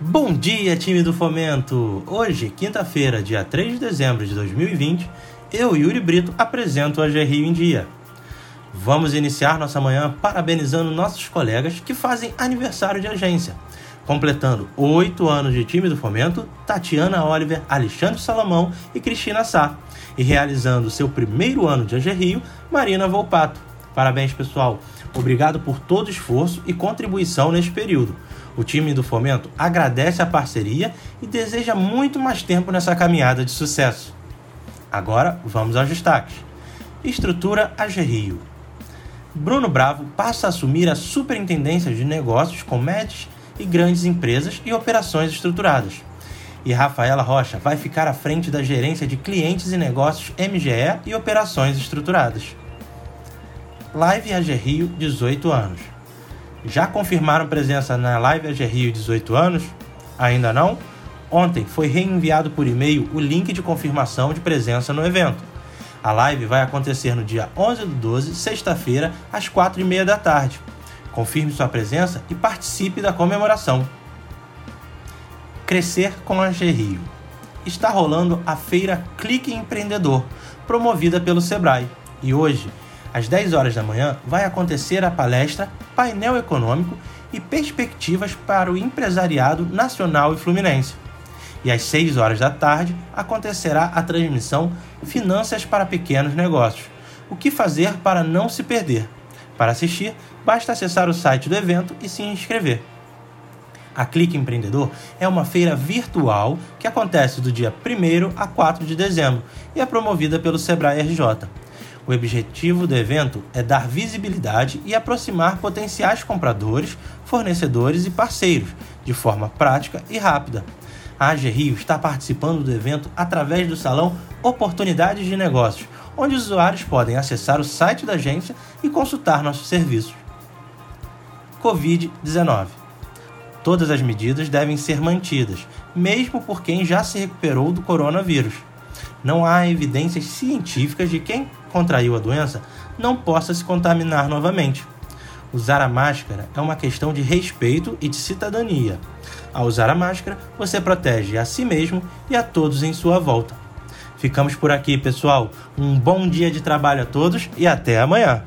Bom dia, time do Fomento! Hoje, quinta-feira, dia 3 de dezembro de 2020, eu, Yuri Brito, apresento a GRI em Dia. Vamos iniciar nossa manhã parabenizando nossos colegas que fazem aniversário de agência. Completando oito anos de time do Fomento, Tatiana Oliver, Alexandre Salomão e Cristina Sá. E realizando seu primeiro ano de AG Marina Volpato. Parabéns, pessoal! Obrigado por todo o esforço e contribuição neste período. O time do Fomento agradece a parceria e deseja muito mais tempo nessa caminhada de sucesso. Agora vamos aos destaques. Estrutura AG Rio. Bruno Bravo passa a assumir a superintendência de negócios com médias e grandes empresas e operações estruturadas. E Rafaela Rocha vai ficar à frente da gerência de clientes e negócios MGE e operações estruturadas. Live AG Rio, 18 anos já confirmaram presença na Live AG Rio 18 anos? Ainda não? Ontem foi reenviado por e-mail o link de confirmação de presença no evento. A live vai acontecer no dia 11 do 12, sexta-feira, às 4h30 da tarde. Confirme sua presença e participe da comemoração. Crescer com a Rio. Está rolando a feira Clique Empreendedor, promovida pelo Sebrae. E hoje, às 10 horas da manhã, vai acontecer a palestra Painel Econômico e Perspectivas para o Empresariado Nacional e Fluminense. E às 6 horas da tarde acontecerá a transmissão Finanças para Pequenos Negócios. O que fazer para não se perder? Para assistir, basta acessar o site do evento e se inscrever. A Clique Empreendedor é uma feira virtual que acontece do dia 1 a 4 de dezembro e é promovida pelo Sebrae RJ. O objetivo do evento é dar visibilidade e aproximar potenciais compradores, fornecedores e parceiros de forma prática e rápida. A AG Rio está participando do evento através do salão Oportunidades de Negócios, onde os usuários podem acessar o site da agência e consultar nossos serviços. Covid-19 Todas as medidas devem ser mantidas, mesmo por quem já se recuperou do coronavírus não há evidências científicas de quem contraiu a doença não possa se contaminar novamente. Usar a máscara é uma questão de respeito e de cidadania. Ao usar a máscara, você protege a si mesmo e a todos em sua volta. Ficamos por aqui, pessoal. Um bom dia de trabalho a todos e até amanhã!